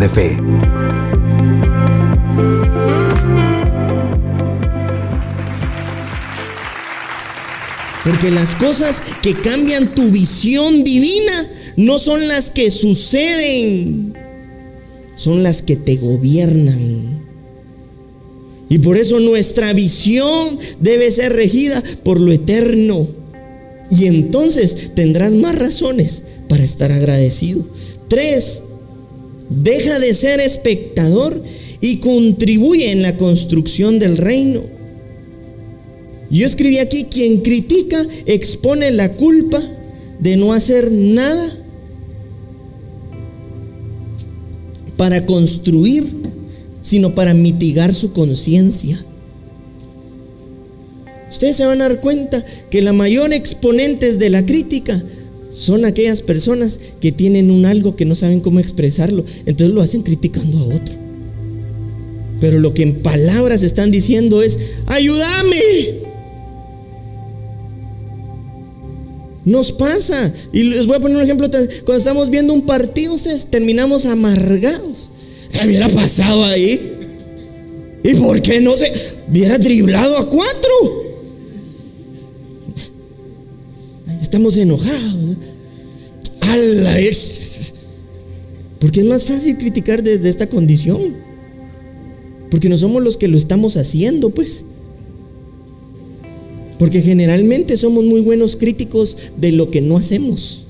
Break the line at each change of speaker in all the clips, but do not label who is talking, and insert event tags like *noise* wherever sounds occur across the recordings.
De Fe.
Porque las cosas que cambian tu visión divina no son las que suceden, son las que te gobiernan. Y por eso nuestra visión debe ser regida por lo eterno. Y entonces tendrás más razones para estar agradecido. Tres, deja de ser espectador y contribuye en la construcción del reino. Yo escribí aquí, quien critica expone la culpa de no hacer nada para construir, sino para mitigar su conciencia. Ustedes se van a dar cuenta que la mayor exponentes de la crítica son aquellas personas que tienen un algo que no saben cómo expresarlo, entonces lo hacen criticando a otro. Pero lo que en palabras están diciendo es, ayúdame. Nos pasa. Y les voy a poner un ejemplo. Cuando estamos viendo un partido, ustedes terminamos amargados. ¿Qué hubiera pasado ahí? ¿Y por qué no se hubiera driblado a cuatro? Estamos enojados. ¡Hala! Porque es más fácil criticar desde esta condición. Porque no somos los que lo estamos haciendo, pues. Porque generalmente somos muy buenos críticos de lo que no hacemos,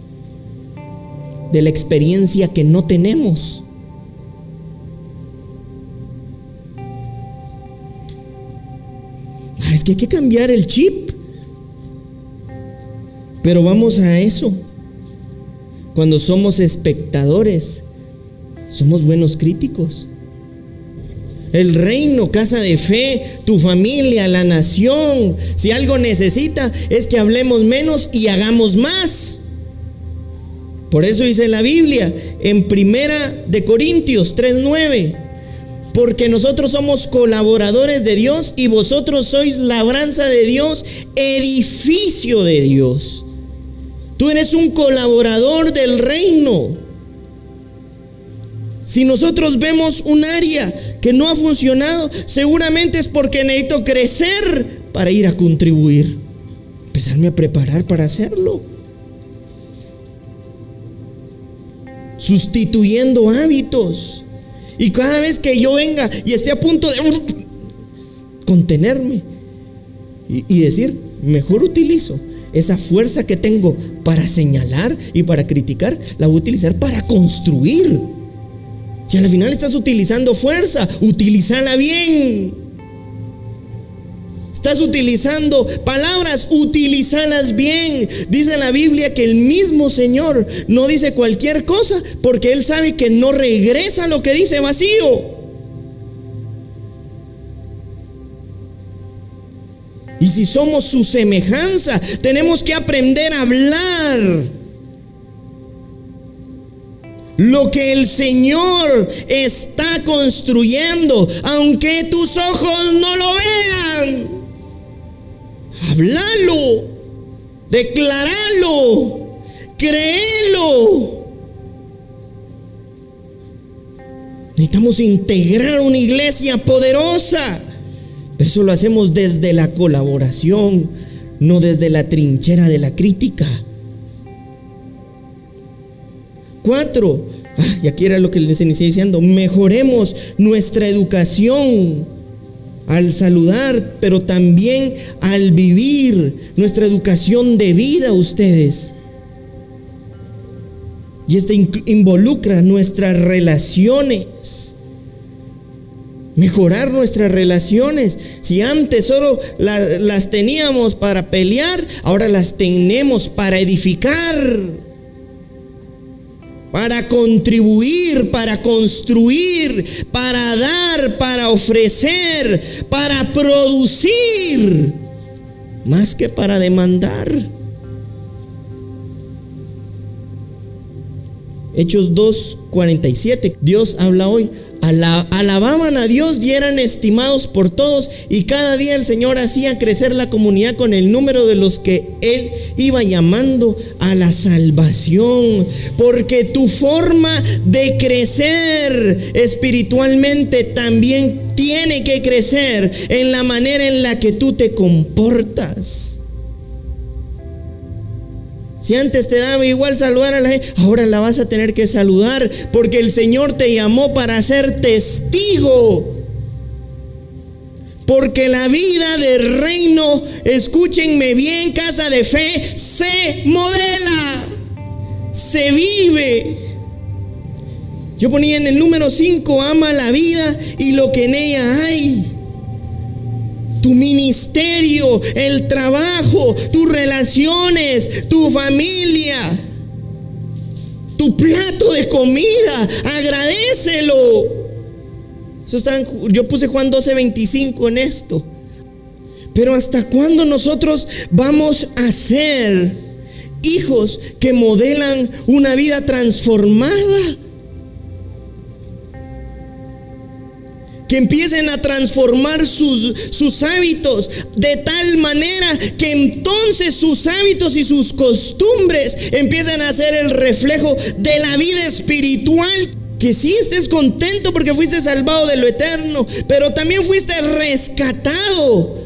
de la experiencia que no tenemos. Ah, es que hay que cambiar el chip. Pero vamos a eso. Cuando somos espectadores, somos buenos críticos el reino, casa de fe, tu familia, la nación. Si algo necesita es que hablemos menos y hagamos más. Por eso dice la Biblia en Primera de Corintios 3:9, porque nosotros somos colaboradores de Dios y vosotros sois labranza de Dios, edificio de Dios. Tú eres un colaborador del reino. Si nosotros vemos un área que no ha funcionado, seguramente es porque necesito crecer para ir a contribuir. Empezarme a preparar para hacerlo. Sustituyendo hábitos. Y cada vez que yo venga y esté a punto de contenerme y, y decir, mejor utilizo esa fuerza que tengo para señalar y para criticar, la voy a utilizar para construir. Si al final estás utilizando fuerza, utilízala bien. Estás utilizando palabras, utilizalas bien. Dice la Biblia que el mismo Señor no dice cualquier cosa porque Él sabe que no regresa lo que dice vacío. Y si somos su semejanza, tenemos que aprender a hablar lo que el Señor está construyendo, aunque tus ojos no lo vean. Hablalo, declaralo, créelo. Necesitamos integrar una iglesia poderosa. Pero eso lo hacemos desde la colaboración, no desde la trinchera de la crítica. Cuatro, ah, y aquí era lo que les inicié diciendo, mejoremos nuestra educación al saludar, pero también al vivir, nuestra educación de vida ustedes. Y esto involucra nuestras relaciones. Mejorar nuestras relaciones. Si antes solo las teníamos para pelear, ahora las tenemos para edificar para contribuir, para construir, para dar, para ofrecer, para producir, más que para demandar. Hechos 2.47, Dios habla hoy alababan a Dios y eran estimados por todos y cada día el Señor hacía crecer la comunidad con el número de los que Él iba llamando a la salvación. Porque tu forma de crecer espiritualmente también tiene que crecer en la manera en la que tú te comportas. Si antes te daba igual saludar a la gente, ahora la vas a tener que saludar porque el Señor te llamó para ser testigo. Porque la vida del reino, escúchenme bien, casa de fe, se modela, se vive. Yo ponía en el número 5, ama la vida y lo que en ella hay tu ministerio, el trabajo, tus relaciones, tu familia, tu plato de comida, agradecelo. Eso yo puse Juan 12, 25 en esto. Pero ¿hasta cuándo nosotros vamos a ser hijos que modelan una vida transformada? Que empiecen a transformar sus, sus hábitos de tal manera que entonces sus hábitos y sus costumbres empiecen a ser el reflejo de la vida espiritual. Que sí estés contento porque fuiste salvado de lo eterno, pero también fuiste rescatado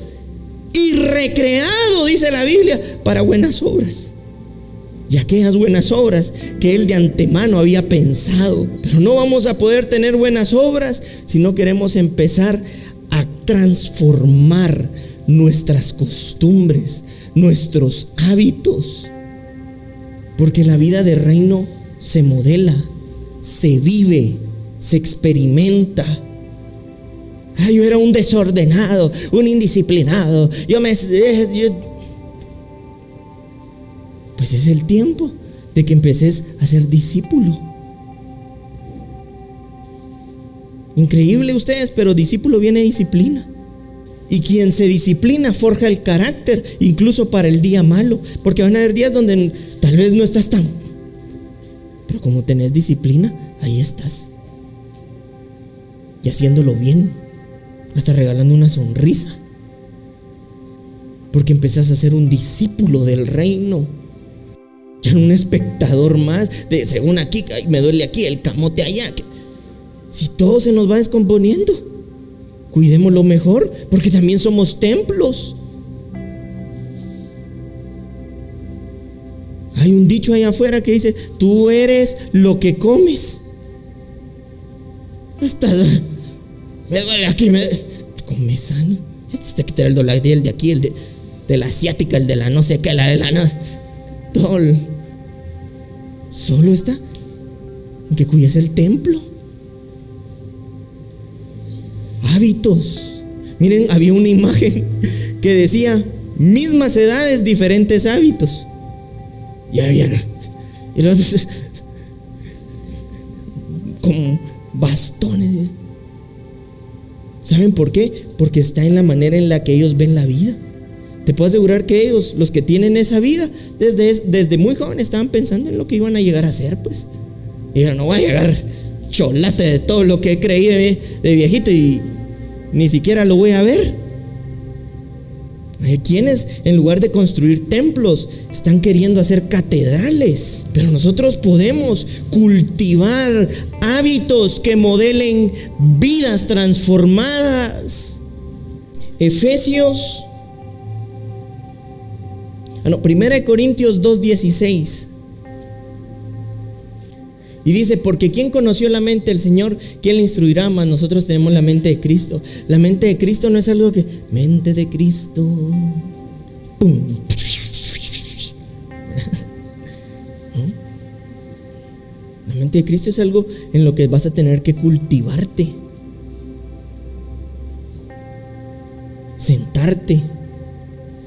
y recreado, dice la Biblia, para buenas obras y aquellas buenas obras que Él de antemano había pensado. Pero no vamos a poder tener buenas obras si no queremos empezar a transformar nuestras costumbres, nuestros hábitos. Porque la vida de reino se modela, se vive, se experimenta. yo era un desordenado, un indisciplinado. Yo me... Yo, pues es el tiempo de que empeces a ser discípulo. Increíble ustedes, pero discípulo viene disciplina. Y quien se disciplina forja el carácter, incluso para el día malo. Porque van a haber días donde tal vez no estás tan... Pero como tenés disciplina, ahí estás. Y haciéndolo bien. Hasta regalando una sonrisa. Porque empezás a ser un discípulo del reino un espectador más de según aquí, me duele aquí, el camote allá. Si todo se nos va descomponiendo, cuidémoslo mejor, porque también somos templos. Hay un dicho allá afuera que dice, tú eres lo que comes. me duele aquí, me come sano. Este que dólar el de aquí, el de, de la asiática, el de la no sé qué, la de la no. Todo Solo está que cuides el templo. Hábitos. Miren, había una imagen que decía mismas edades, diferentes hábitos. Y habían. Y los, como bastones. ¿Saben por qué? Porque está en la manera en la que ellos ven la vida. Te puedo asegurar que ellos, los que tienen esa vida, desde, desde muy jóvenes estaban pensando en lo que iban a llegar a ser, pues. Y yo no voy a llegar cholate de todo lo que he creído de, de viejito y ni siquiera lo voy a ver. Quienes, en lugar de construir templos, están queriendo hacer catedrales. Pero nosotros podemos cultivar hábitos que modelen vidas transformadas. Efesios No, 1 Corintios 2.16. Y dice, porque ¿quién conoció la mente del Señor? ¿Quién le instruirá? Más nosotros tenemos la mente de Cristo. La mente de Cristo no es algo que... Mente de Cristo. *laughs* La mente de Cristo es algo en lo que vas a tener que cultivarte. Sentarte.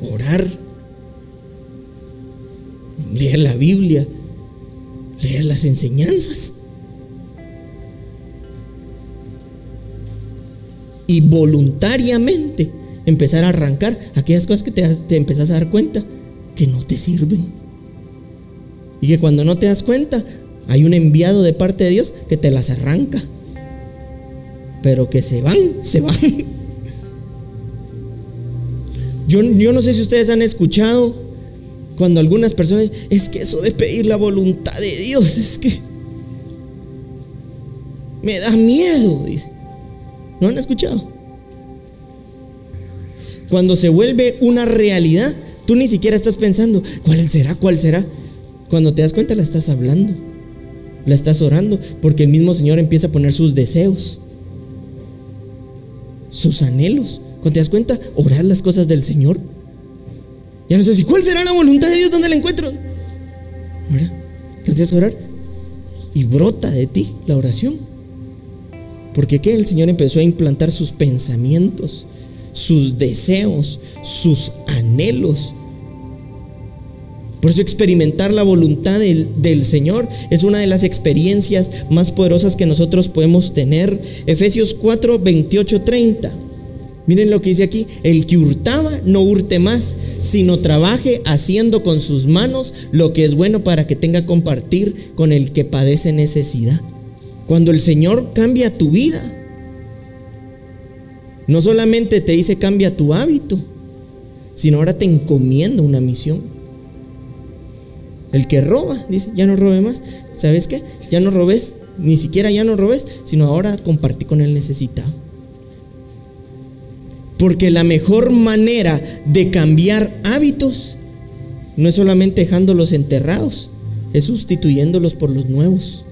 Orar leer la Biblia, leer las enseñanzas. Y voluntariamente empezar a arrancar aquellas cosas que te, te empezás a dar cuenta que no te sirven. Y que cuando no te das cuenta, hay un enviado de parte de Dios que te las arranca. pero que se van, se van. *laughs* Yo, yo no sé si ustedes han escuchado cuando algunas personas, es que eso de pedir la voluntad de Dios, es que me da miedo. ¿No han escuchado? Cuando se vuelve una realidad, tú ni siquiera estás pensando, ¿cuál será? ¿Cuál será? Cuando te das cuenta la estás hablando, la estás orando, porque el mismo Señor empieza a poner sus deseos, sus anhelos. Cuando te das cuenta, orar las cosas del Señor. Ya no sé si, ¿cuál será la voluntad de Dios? ¿Dónde la encuentro? ¿Verdad? Empiezas a orar y brota de ti la oración. Porque que el Señor empezó a implantar sus pensamientos, sus deseos, sus anhelos por eso experimentar la voluntad del, Señor es una de las experiencias más poderosas que nosotros podemos tener. Efesios 4, 28, 30. Miren lo que dice aquí, el que hurtaba no hurte más, sino trabaje haciendo con sus manos lo que es bueno para que tenga compartir con el que padece necesidad. Cuando el Señor cambia tu vida, no solamente te dice cambia tu hábito, sino ahora te encomienda una misión. El que roba, dice, ya no robe más. ¿Sabes qué? Ya no robes, ni siquiera ya no robes, sino ahora compartí con el necesitado. Porque la mejor manera de cambiar hábitos no es solamente dejándolos enterrados, es sustituyéndolos por los nuevos.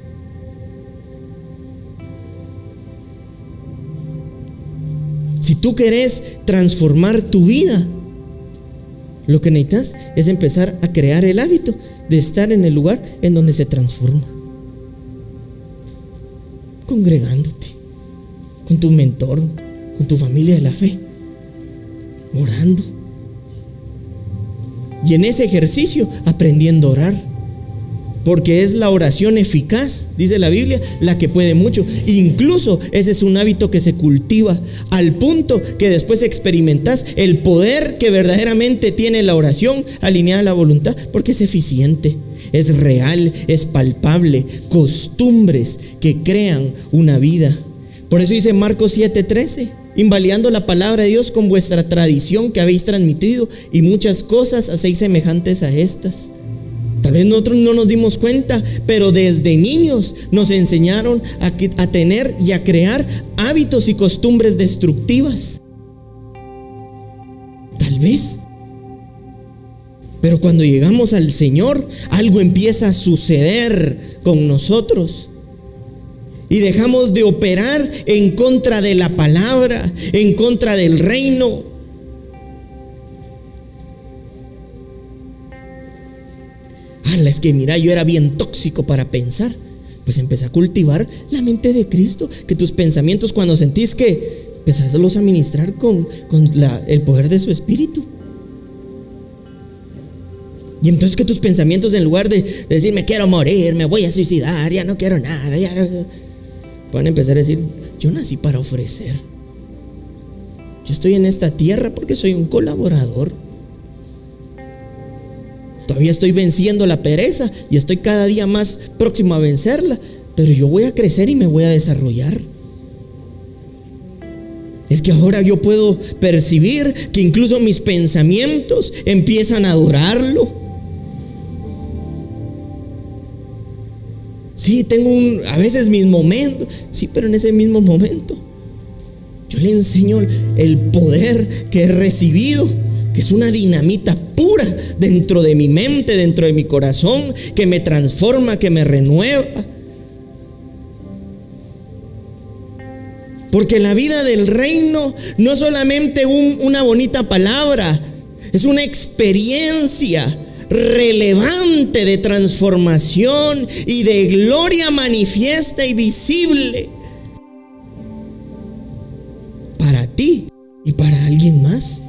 Si tú querés transformar tu vida, lo que necesitas es empezar a crear el hábito de estar en el lugar en donde se transforma. Congregándote con tu mentor, con tu familia de la fe, orando. Y en ese ejercicio aprendiendo a orar porque es la oración eficaz, dice la Biblia, la que puede mucho. Incluso ese es un hábito que se cultiva al punto que después experimentas el poder que verdaderamente tiene la oración alineada a la voluntad, porque es eficiente, es real, es palpable, costumbres que crean una vida. Por eso dice Marcos 7:13 invalidando la palabra de Dios con vuestra tradición que habéis transmitido y muchas cosas hacéis semejantes a estas. Tal vez nosotros no nos dimos cuenta, pero desde niños nos enseñaron a, a tener y a crear hábitos y costumbres destructivas. Tal vez. Pero cuando llegamos al Señor, algo empieza a suceder con nosotros. Y dejamos de operar en contra de la palabra, en contra del reino. es que mira, yo era bien tóxico para pensar. Pues empecé a cultivar la mente de Cristo, que tus pensamientos cuando sentís que empezás a los administrar con, con el poder de su espíritu. Y entonces que tus pensamientos en lugar de, decir me quiero morir, me voy a suicidar, ya no quiero nada, ya pueden empezar a decir, yo nací para ofrecer. Yo estoy en esta tierra porque soy un colaborador. Todavía estoy venciendo la pereza y estoy cada día más próximo a vencerla, pero yo voy a crecer y me voy a desarrollar. Es que ahora yo puedo percibir que incluso mis pensamientos empiezan a adorarlo. Sí, tengo un, a veces mis momentos, sí, pero en ese mismo momento yo le enseño el poder que he recibido que es una dinamita pura dentro de mi mente, dentro de mi corazón, que me transforma, que me renueva. Porque la vida del reino no es solamente una bonita palabra, es una experiencia relevante de transformación y de gloria manifiesta y visible para ti y para alguien más.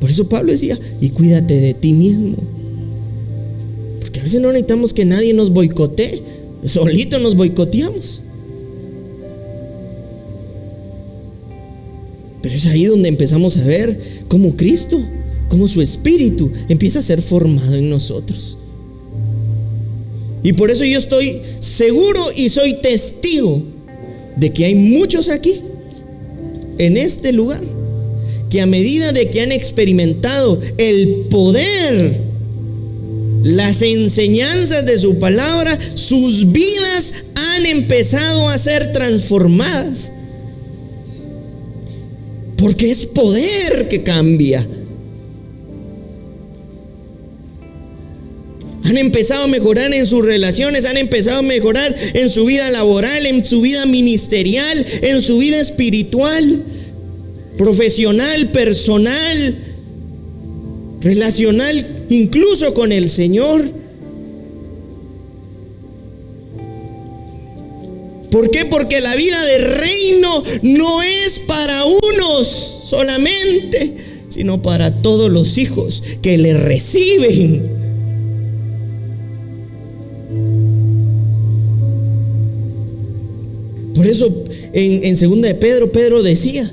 Por eso Pablo decía, y cuídate de ti mismo. Porque a veces no necesitamos que nadie nos boicotee, solito nos boicoteamos. Pero es ahí donde empezamos a ver cómo Cristo, cómo su espíritu empieza a ser formado en nosotros. Y por eso yo estoy seguro y soy testigo de que hay muchos aquí, en este lugar, que a medida de que han experimentado el poder, las enseñanzas de su palabra, sus vidas han empezado a ser transformadas. Porque es poder que cambia. Han empezado a mejorar en sus relaciones, han empezado a mejorar en su vida laboral, en su vida ministerial, en su vida espiritual, profesional, personal, relacional, incluso con el Señor. ¿Por qué? Porque la vida de reino no es para unos solamente, sino para todos los hijos que le reciben. Por eso en, segunda de Pedro, Pedro decía,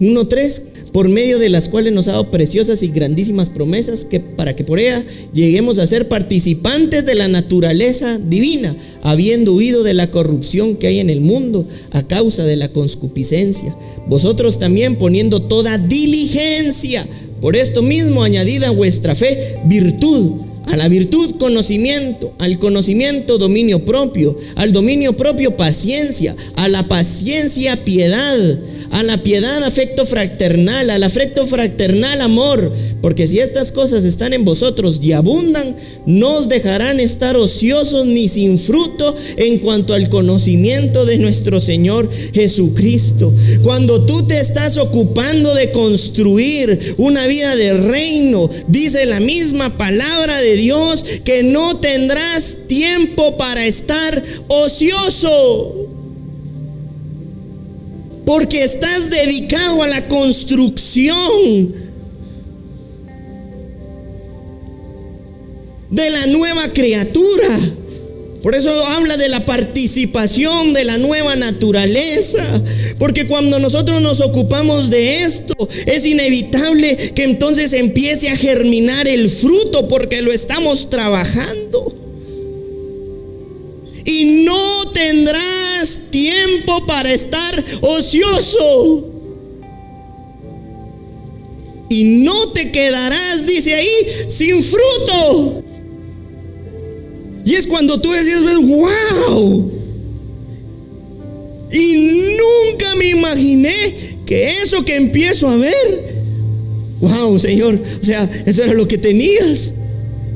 1.3, por medio de las cuales nos ha dado preciosas y grandísimas promesas que para que por ella lleguemos a ser participantes de la naturaleza divina, habiendo huido de la corrupción que hay en el mundo a causa de la conscupiscencia. Vosotros también poniendo toda diligencia, por esto mismo añadida vuestra fe virtud a la virtud conocimiento, al conocimiento dominio propio, al dominio propio paciencia, a la paciencia piedad, a la piedad afecto fraternal, al afecto fraternal amor, porque si estas cosas están en vosotros y abundan, no os dejarán estar ociosos ni sin fruto en cuanto al conocimiento de nuestro Señor Jesucristo. Cuando tú te estás ocupando de construir una vida de reino, dice la misma palabra de Dios que no tendrás tiempo para estar ocioso. Porque estás dedicado a la construcción de la nueva criatura. Por eso habla de la participación de la nueva naturaleza. Porque cuando nosotros nos ocupamos de esto, es inevitable que entonces empiece a germinar el fruto porque lo estamos trabajando. Y no tendrás tiempo para estar ocioso. Y no te quedarás, dice ahí, sin fruto. Y es cuando tú decías, wow. Y nunca me imaginé que eso que empiezo a ver, wow, Señor, o sea, eso era lo que tenías.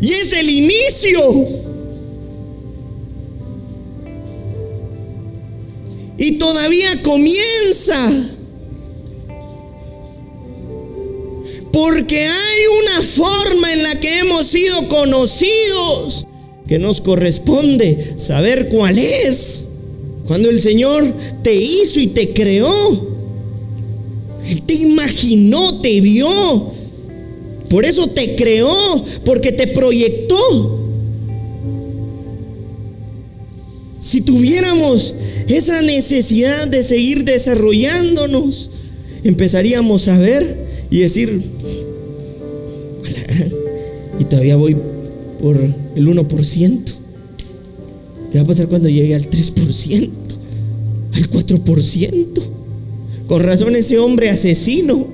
Y es el inicio. Y todavía comienza. Porque hay una forma en la que hemos sido conocidos que nos corresponde saber cuál es. Cuando el Señor te hizo y te creó, Él te imaginó, te vio. Por eso te creó, porque te proyectó. Si tuviéramos esa necesidad de seguir desarrollándonos, empezaríamos a ver y decir, y todavía voy por el 1%. ¿Qué va a pasar cuando llegue al 3%? Al 4%. Con razón ese hombre asesino.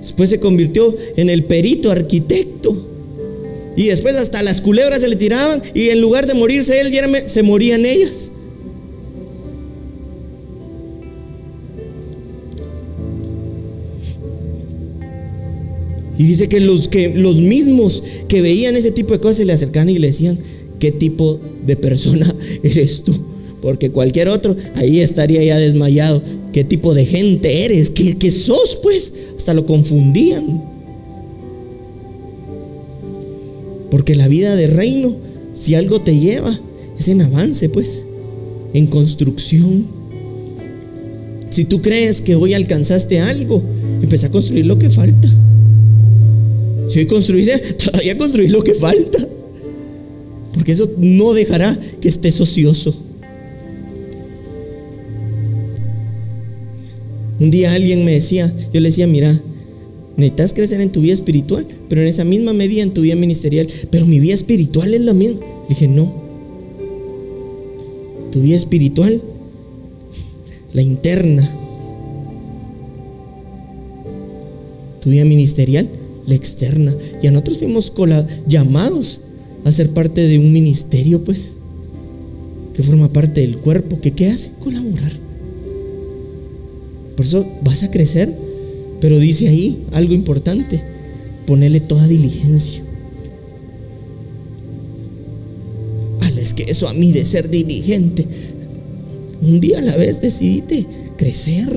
Después se convirtió en el perito arquitecto. Y después hasta las culebras se le tiraban y en lugar de morirse él, se morían ellas. Y dice que los, que los mismos que veían ese tipo de cosas se le acercaban y le decían, ¿qué tipo de persona *laughs* eres tú? Porque cualquier otro ahí estaría ya desmayado. ¿Qué tipo de gente eres? ¿Qué, qué sos? Pues hasta lo confundían. Porque la vida de reino, si algo te lleva, es en avance, pues, en construcción. Si tú crees que hoy alcanzaste algo, empieza a construir lo que falta. Si hoy construiste, *laughs* todavía construir lo que falta. Porque eso no dejará que estés ocioso. Un día alguien me decía, yo le decía, mira, necesitas crecer en tu vida espiritual, pero en esa misma medida en tu vida ministerial. Pero mi vida espiritual es la misma. dije, no. Tu vida espiritual, la interna. Tu vida ministerial, la externa. Y a nosotros fuimos llamados a ser parte de un ministerio, pues, que forma parte del cuerpo, que ¿qué hace? Colaborar. Por eso vas a crecer, pero dice ahí algo importante, ponerle toda diligencia. es que eso a mí de ser diligente, un día a la vez decidiste crecer,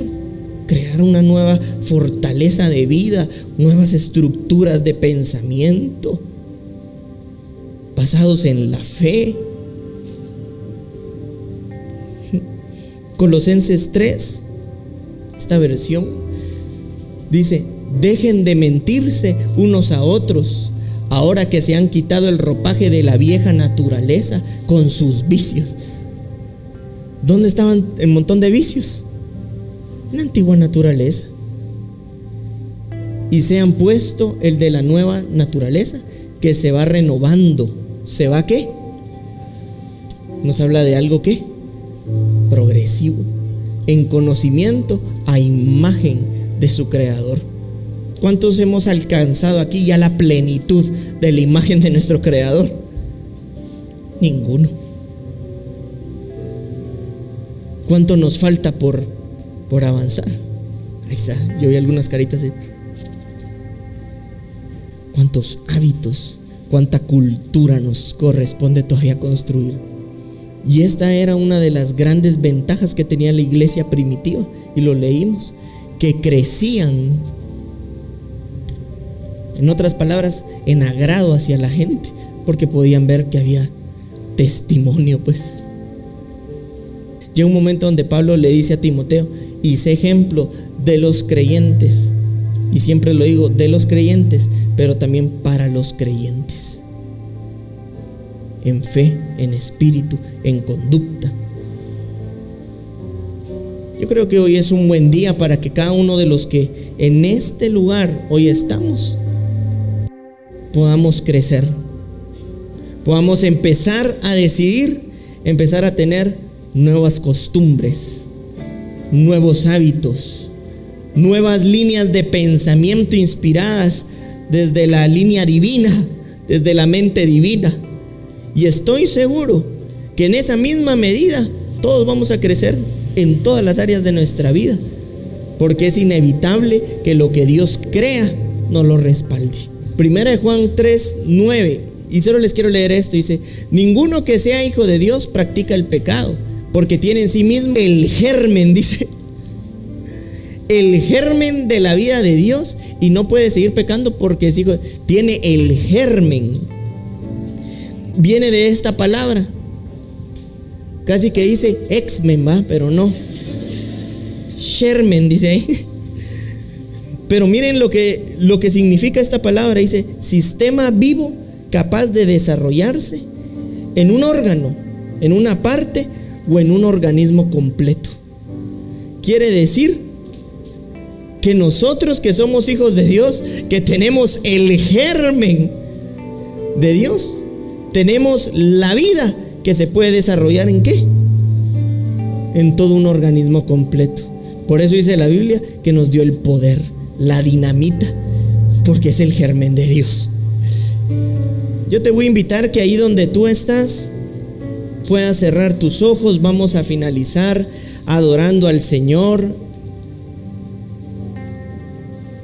crear una nueva fortaleza de vida, nuevas estructuras de pensamiento basados en la fe. *laughs* Colosenses 3, esta versión, dice, dejen de mentirse unos a otros, ahora que se han quitado el ropaje de la vieja naturaleza con sus vicios. ¿Dónde estaban el montón de vicios? La antigua naturaleza. Y se han puesto el de la nueva naturaleza que se va renovando ¿Se va qué? Nos habla de algo que progresivo, en conocimiento a imagen de su creador. ¿Cuántos hemos alcanzado aquí ya la plenitud de la imagen de nuestro creador? Ninguno. ¿Cuánto nos falta por, por avanzar? Ahí está, yo vi algunas caritas. De... ¿Cuántos hábitos cuánta cultura nos corresponde todavía construir. Y esta era una de las grandes ventajas que tenía la iglesia primitiva, y lo leímos, que crecían, en otras palabras, en agrado hacia la gente, porque podían ver que había testimonio, pues. Llega un momento donde Pablo le dice a Timoteo, y sé ejemplo de los creyentes, y siempre lo digo, de los creyentes, pero también para los creyentes. En fe, en espíritu, en conducta. Yo creo que hoy es un buen día para que cada uno de los que en este lugar hoy estamos podamos crecer. Podamos empezar a decidir, empezar a tener nuevas costumbres, nuevos hábitos, nuevas líneas de pensamiento inspiradas desde la línea divina, desde la mente divina. Y estoy seguro que en esa misma medida todos vamos a crecer en todas las áreas de nuestra vida, porque es inevitable que lo que Dios crea nos lo respalde. Primera de Juan 3, 9, y solo les quiero leer esto, dice, ninguno que sea hijo de Dios practica el pecado, porque tiene en sí mismo el germen, *laughs* dice, el germen de la vida de Dios y no puede seguir pecando porque es hijo, tiene el germen. Viene de esta palabra. Casi que dice exmen, va, pero no. Shermen dice ahí. Pero miren lo que, lo que significa esta palabra. Dice sistema vivo capaz de desarrollarse en un órgano, en una parte o en un organismo completo. Quiere decir que nosotros que somos hijos de Dios, que tenemos el germen de Dios, tenemos la vida que se puede desarrollar en qué? En todo un organismo completo. Por eso dice la Biblia que nos dio el poder, la dinamita, porque es el germen de Dios. Yo te voy a invitar que ahí donde tú estás puedas cerrar tus ojos. Vamos a finalizar adorando al Señor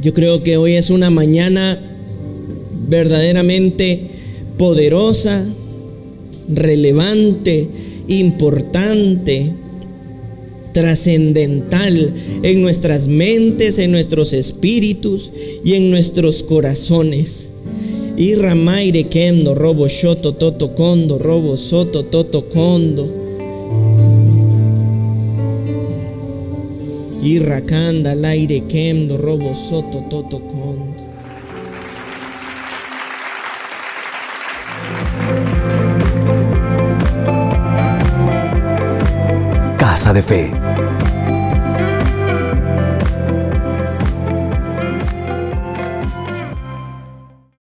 yo creo que hoy es una mañana verdaderamente poderosa, relevante, importante, trascendental en nuestras mentes, en nuestros espíritus y en nuestros corazones. Y ramaire kendo, robo shoto toto kondo, robo soto toto kondo. Y Irracanda, al aire, quemdo, robo, soto, toto, condo.
De Fe